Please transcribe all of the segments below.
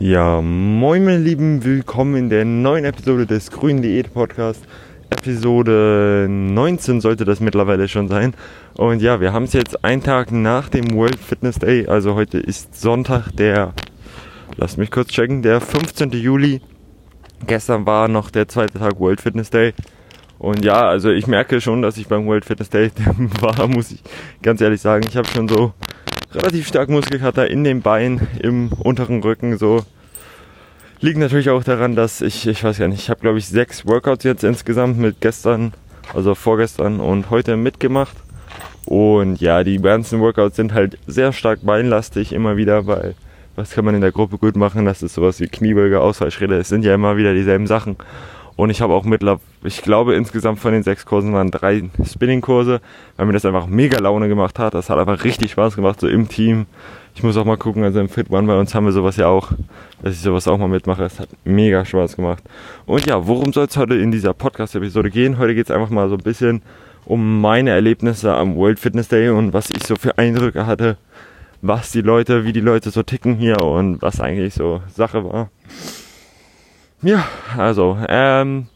Ja, moin meine Lieben, willkommen in der neuen Episode des Grünen Diät Podcast. Episode 19 sollte das mittlerweile schon sein. Und ja, wir haben es jetzt einen Tag nach dem World Fitness Day. Also heute ist Sonntag, der, lasst mich kurz checken, der 15. Juli. Gestern war noch der zweite Tag World Fitness Day. Und ja, also ich merke schon, dass ich beim World Fitness Day war, muss ich ganz ehrlich sagen. Ich habe schon so relativ stark Muskelkater in den Beinen, im unteren Rücken so. Liegt natürlich auch daran, dass ich, ich weiß ja nicht, ich habe glaube ich sechs Workouts jetzt insgesamt mit gestern, also vorgestern und heute mitgemacht. Und ja, die ganzen Workouts sind halt sehr stark beinlastig immer wieder, weil was kann man in der Gruppe gut machen? Das ist sowas wie Kniebeuge, Ausfallschritte. Es sind ja immer wieder dieselben Sachen. Und ich habe auch mittlerweile, ich glaube insgesamt von den sechs Kursen waren drei Spinning-Kurse, weil mir das einfach mega Laune gemacht hat. Das hat einfach richtig Spaß gemacht, so im Team. Ich muss auch mal gucken, also im Fit One bei uns haben wir sowas ja auch, dass ich sowas auch mal mitmache. Es hat mega Spaß gemacht. Und ja, worum soll es heute in dieser Podcast-Episode gehen? Heute geht es einfach mal so ein bisschen um meine Erlebnisse am World Fitness Day und was ich so für Eindrücke hatte, was die Leute, wie die Leute so ticken hier und was eigentlich so Sache war. Ja, also, ähm,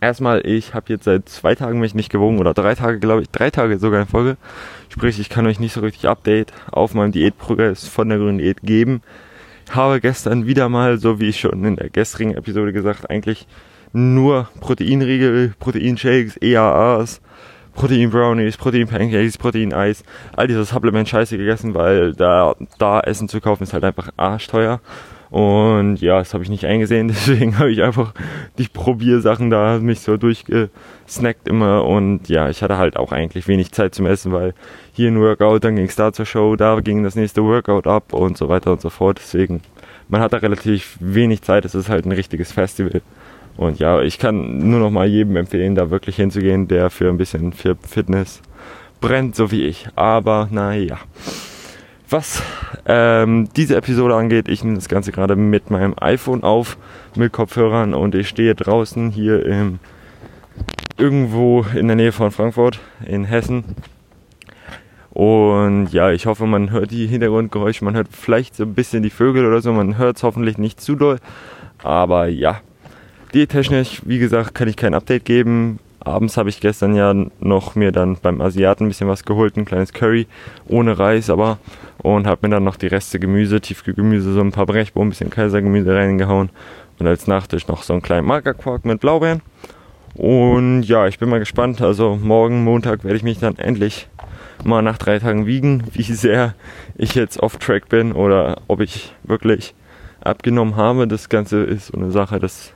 erstmal, ich habe jetzt seit zwei Tagen mich nicht gewogen oder drei Tage, glaube ich, drei Tage sogar in Folge. Sprich, ich kann euch nicht so richtig Update auf meinem Diätprogress von der grünen Diät geben. Habe gestern wieder mal, so wie ich schon in der gestrigen Episode gesagt, eigentlich nur Proteinriegel, Proteinshakes, EAAs, Protein Brownies, Protein Pancakes, Protein Eis, all diese Supplement-Scheiße gegessen, weil da, da Essen zu kaufen ist halt einfach arschteuer. Und ja, das habe ich nicht eingesehen, deswegen habe ich einfach die Probiersachen da mich so durchgesnackt immer. Und ja, ich hatte halt auch eigentlich wenig Zeit zum Essen, weil hier ein Workout, dann ging es da zur Show, da ging das nächste Workout ab und so weiter und so fort. Deswegen, man hat da relativ wenig Zeit, es ist halt ein richtiges Festival. Und ja, ich kann nur noch mal jedem empfehlen, da wirklich hinzugehen, der für ein bisschen für Fitness brennt, so wie ich. Aber naja. Was ähm, diese Episode angeht, ich nehme das Ganze gerade mit meinem iPhone auf, mit Kopfhörern und ich stehe draußen hier im, irgendwo in der Nähe von Frankfurt in Hessen. Und ja, ich hoffe, man hört die Hintergrundgeräusche, man hört vielleicht so ein bisschen die Vögel oder so, man hört es hoffentlich nicht zu doll. Aber ja, diättechnisch, wie gesagt, kann ich kein Update geben abends habe ich gestern ja noch mir dann beim Asiaten ein bisschen was geholt, ein kleines Curry ohne Reis, aber und habe mir dann noch die Reste Gemüse, Tiefkühlgemüse, so ein paar Brechbohnen, ein bisschen Kaisergemüse reingehauen und als Nachtisch noch so einen kleinen Magerquark mit Blaubeeren. Und ja, ich bin mal gespannt. Also morgen Montag werde ich mich dann endlich mal nach drei Tagen wiegen, wie sehr ich jetzt off Track bin oder ob ich wirklich abgenommen habe. Das Ganze ist so eine Sache, das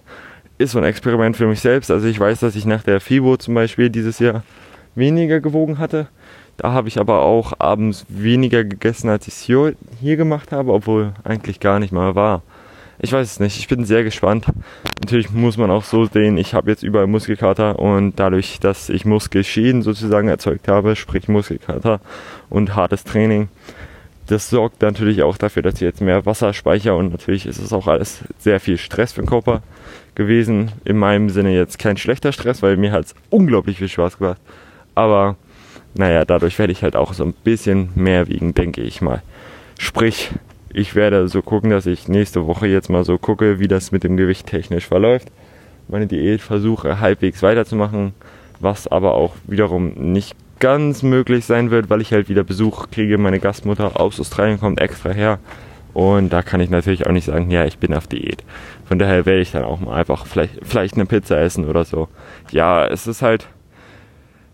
ist so ein Experiment für mich selbst. Also ich weiß, dass ich nach der FIBO zum Beispiel dieses Jahr weniger gewogen hatte. Da habe ich aber auch abends weniger gegessen, als ich es hier, hier gemacht habe, obwohl eigentlich gar nicht mal war. Ich weiß es nicht, ich bin sehr gespannt. Natürlich muss man auch so sehen, ich habe jetzt überall Muskelkater und dadurch, dass ich Muskelschäden sozusagen erzeugt habe, sprich Muskelkater und hartes Training, das sorgt natürlich auch dafür, dass ich jetzt mehr Wasser speichere und natürlich ist es auch alles sehr viel Stress für den Körper gewesen. In meinem Sinne jetzt kein schlechter Stress, weil mir hat es unglaublich viel Spaß gemacht. Aber naja, dadurch werde ich halt auch so ein bisschen mehr wiegen, denke ich mal. Sprich, ich werde so gucken, dass ich nächste Woche jetzt mal so gucke, wie das mit dem Gewicht technisch verläuft. Meine Diät versuche halbwegs weiterzumachen, was aber auch wiederum nicht ganz möglich sein wird, weil ich halt wieder Besuch kriege. Meine Gastmutter aus Australien kommt extra her. Und da kann ich natürlich auch nicht sagen, ja, ich bin auf Diät. Von daher werde ich dann auch mal einfach vielleicht, vielleicht eine Pizza essen oder so. Ja, es ist halt,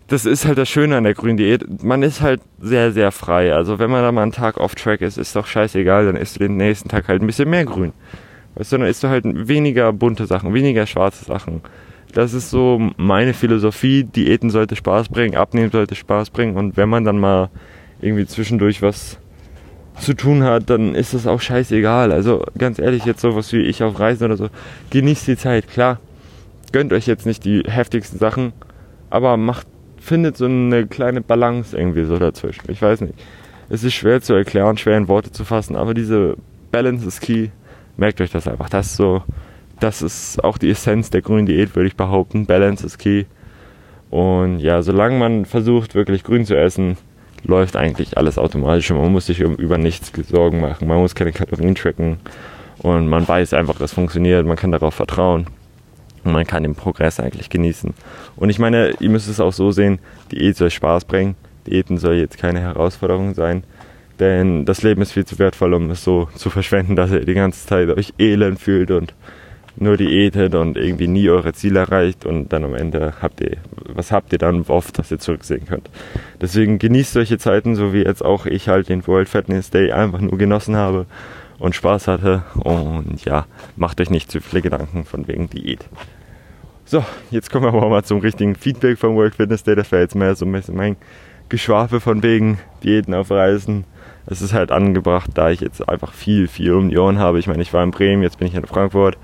das ist halt das Schöne an der grünen Diät. Man ist halt sehr, sehr frei. Also wenn man da mal einen Tag off Track ist, ist doch scheißegal, dann isst du den nächsten Tag halt ein bisschen mehr grün. Weißt du, dann isst du halt weniger bunte Sachen, weniger schwarze Sachen. Das ist so meine Philosophie. Diäten sollte Spaß bringen, abnehmen sollte Spaß bringen. Und wenn man dann mal irgendwie zwischendurch was zu tun hat, dann ist das auch scheißegal. Also ganz ehrlich, jetzt sowas wie ich auf Reisen oder so, genießt die Zeit, klar. Gönnt euch jetzt nicht die heftigsten Sachen, aber macht, findet so eine kleine Balance irgendwie so dazwischen. Ich weiß nicht. Es ist schwer zu erklären, schwer in Worte zu fassen, aber diese Balance ist key. Merkt euch das einfach. Das ist so, das ist auch die Essenz der grünen Diät, würde ich behaupten. Balance ist key. Und ja, solange man versucht, wirklich grün zu essen, läuft eigentlich alles automatisch man muss sich über nichts Sorgen machen. Man muss keine Kalorien tracken Und man weiß einfach, es funktioniert, man kann darauf vertrauen und man kann den Progress eigentlich genießen. Und ich meine, ihr müsst es auch so sehen, Diät soll Spaß bringen. Diäten soll jetzt keine Herausforderung sein. Denn das Leben ist viel zu wertvoll, um es so zu verschwenden, dass ihr die ganze Zeit euch elend fühlt und nur diätet und irgendwie nie eure Ziele erreicht und dann am Ende habt ihr, was habt ihr dann auf, dass ihr zurücksehen könnt. Deswegen genießt solche Zeiten, so wie jetzt auch ich halt den World Fitness Day einfach nur genossen habe und Spaß hatte und ja, macht euch nicht zu viele Gedanken von wegen Diät. So, jetzt kommen wir aber mal zum richtigen Feedback vom World Fitness Day. Das wäre jetzt mehr so ein bisschen mein Geschwafel von wegen Diäten auf Reisen. Es ist halt angebracht, da ich jetzt einfach viel, viel um die Ohren habe. Ich meine, ich war in Bremen, jetzt bin ich in Frankfurt.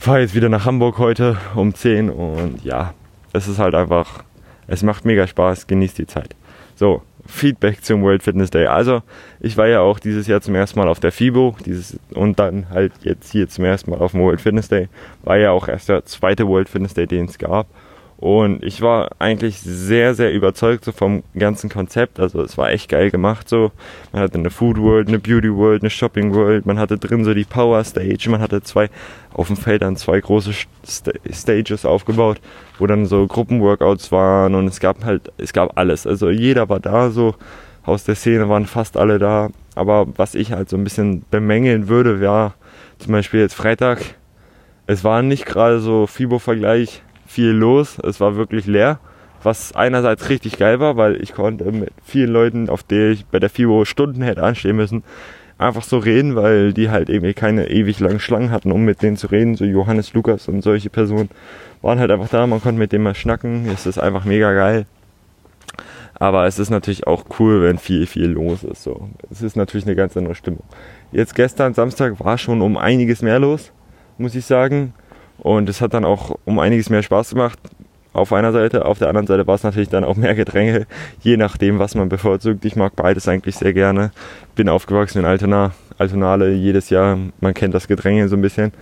Fahre jetzt wieder nach Hamburg heute um 10 und ja, es ist halt einfach, es macht mega Spaß, genießt die Zeit. So, Feedback zum World Fitness Day. Also, ich war ja auch dieses Jahr zum ersten Mal auf der FIBO dieses, und dann halt jetzt hier zum ersten Mal auf dem World Fitness Day. War ja auch erst der zweite World Fitness Day, den es gab. Und ich war eigentlich sehr, sehr überzeugt so vom ganzen Konzept. Also es war echt geil gemacht so. Man hatte eine Food World, eine Beauty World, eine Shopping World. Man hatte drin so die Power Stage. Man hatte zwei auf dem Feld dann zwei große St Stages aufgebaut, wo dann so Gruppenworkouts waren und es gab halt, es gab alles. Also jeder war da so. Aus der Szene waren fast alle da. Aber was ich halt so ein bisschen bemängeln würde, wäre zum Beispiel jetzt Freitag. Es war nicht gerade so FIBO-Vergleich viel los. Es war wirklich leer, was einerseits richtig geil war, weil ich konnte mit vielen Leuten, auf die ich bei der FIBO Stunden hätte anstehen müssen, einfach so reden, weil die halt irgendwie keine ewig langen Schlangen hatten, um mit denen zu reden. So Johannes Lukas und solche Personen waren halt einfach da, man konnte mit denen mal schnacken. Es ist einfach mega geil. Aber es ist natürlich auch cool, wenn viel, viel los ist. So. Es ist natürlich eine ganz andere Stimmung. Jetzt gestern, Samstag, war schon um einiges mehr los, muss ich sagen. Und es hat dann auch um einiges mehr Spaß gemacht auf einer Seite. Auf der anderen Seite war es natürlich dann auch mehr Gedränge, je nachdem, was man bevorzugt. Ich mag beides eigentlich sehr gerne. Bin aufgewachsen in Altona, Altonale jedes Jahr. Man kennt das Gedränge so ein bisschen.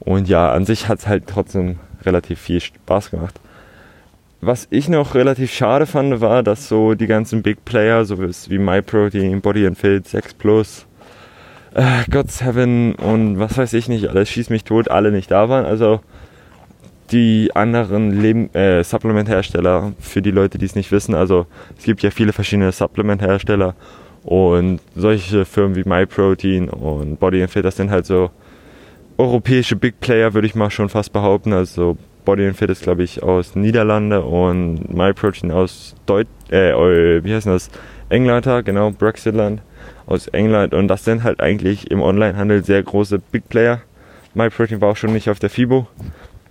Und ja, an sich hat es halt trotzdem relativ viel Spaß gemacht. Was ich noch relativ schade fand, war, dass so die ganzen Big Player, so wie MyProtein, Body and Fit, 6 Plus, äh, God's Heaven und was weiß ich nicht, alles schießt mich tot, alle nicht da waren. Also die anderen äh, Supplement-Hersteller, für die Leute, die es nicht wissen, also es gibt ja viele verschiedene Supplement-Hersteller und solche Firmen wie MyProtein und Body Fit, das sind halt so europäische Big Player, würde ich mal schon fast behaupten. Also Body Fit ist, glaube ich, aus Niederlande und MyProtein aus Deut äh, wie heißt das? England, genau, Brexitland aus England und das sind halt eigentlich im Onlinehandel sehr große Big Player. MyProtein war auch schon nicht auf der FIBO.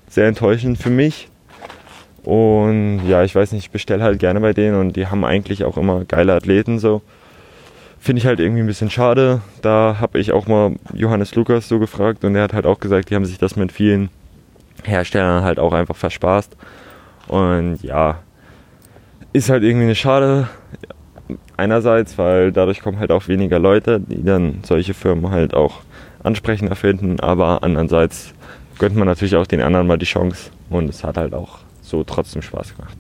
Sehr enttäuschend für mich. Und ja, ich weiß nicht, ich bestelle halt gerne bei denen und die haben eigentlich auch immer geile Athleten so. Finde ich halt irgendwie ein bisschen schade. Da habe ich auch mal Johannes Lukas so gefragt und er hat halt auch gesagt, die haben sich das mit vielen Herstellern halt auch einfach verspaßt. Und ja, ist halt irgendwie eine schade einerseits, weil dadurch kommen halt auch weniger Leute, die dann solche Firmen halt auch ansprechender finden, aber andererseits gönnt man natürlich auch den anderen mal die Chance und es hat halt auch so trotzdem Spaß gemacht.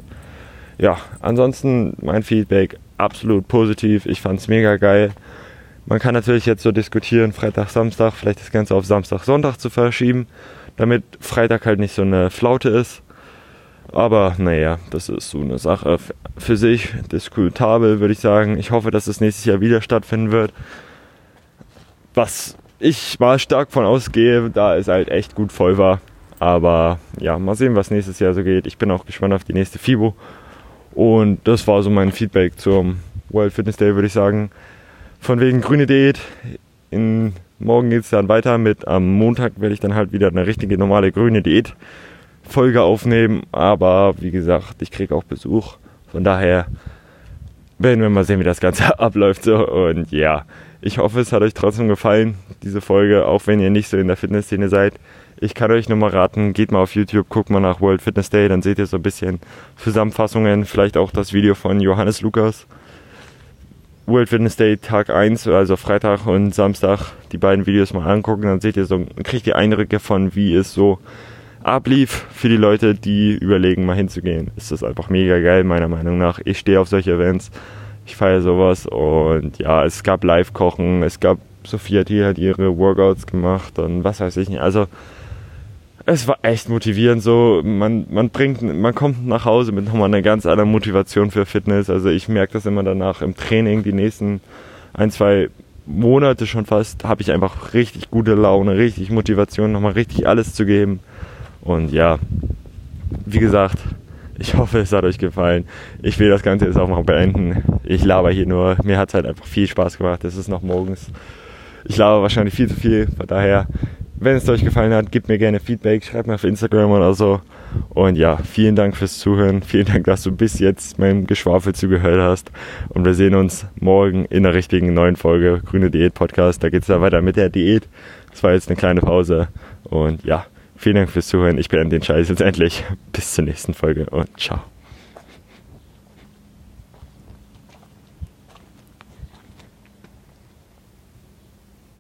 Ja, ansonsten mein Feedback absolut positiv. Ich fand es mega geil. Man kann natürlich jetzt so diskutieren, Freitag, Samstag, vielleicht das Ganze auf Samstag, Sonntag zu verschieben, damit Freitag halt nicht so eine Flaute ist. Aber naja, das ist so eine Sache für sich, diskutabel, würde ich sagen. Ich hoffe, dass es nächstes Jahr wieder stattfinden wird. Was ich mal stark von ausgehe, da es halt echt gut voll war. Aber ja, mal sehen, was nächstes Jahr so geht. Ich bin auch gespannt auf die nächste FIBO. Und das war so mein Feedback zum World Fitness Day, würde ich sagen. Von wegen grüne Diät. In, morgen geht es dann weiter mit, am Montag werde ich dann halt wieder eine richtige normale grüne Diät Folge aufnehmen. Aber wie gesagt, ich kriege auch Besuch. Von daher werden wir mal sehen, wie das Ganze abläuft. So. Und ja, ich hoffe, es hat euch trotzdem gefallen, diese Folge, auch wenn ihr nicht so in der Fitnessszene seid. Ich kann euch nur mal raten, geht mal auf YouTube, guckt mal nach World Fitness Day, dann seht ihr so ein bisschen Zusammenfassungen, vielleicht auch das Video von Johannes Lukas. World Fitness Day Tag 1, also Freitag und Samstag, die beiden Videos mal angucken, dann seht ihr so, kriegt ihr Eindrücke von, wie es so ablief für die Leute, die überlegen, mal hinzugehen. Ist das einfach mega geil, meiner Meinung nach. Ich stehe auf solche Events, ich feiere sowas und ja, es gab Live-Kochen, es gab Sophie hat hier halt ihre Workouts gemacht und was weiß ich nicht. Also es war echt motivierend so. Man, man bringt, man kommt nach Hause mit nochmal einer ganz anderen Motivation für Fitness. Also ich merke das immer danach im Training, die nächsten ein, zwei Monate schon fast, habe ich einfach richtig gute Laune, richtig Motivation, nochmal richtig alles zu geben. Und ja, wie gesagt, ich hoffe, es hat euch gefallen. Ich will das Ganze jetzt auch mal beenden. Ich laber hier nur. Mir hat es halt einfach viel Spaß gemacht. Es ist noch morgens. Ich laber wahrscheinlich viel zu viel. Von daher, wenn es euch gefallen hat, gebt mir gerne Feedback. Schreibt mir auf Instagram oder so. Und ja, vielen Dank fürs Zuhören. Vielen Dank, dass du bis jetzt meinem Geschwafel zugehört hast. Und wir sehen uns morgen in der richtigen neuen Folge Grüne Diät Podcast. Da geht es dann weiter mit der Diät. Das war jetzt eine kleine Pause. Und ja, Vielen Dank fürs Zuhören. Ich beende den Scheiß jetzt endlich. Bis zur nächsten Folge und ciao.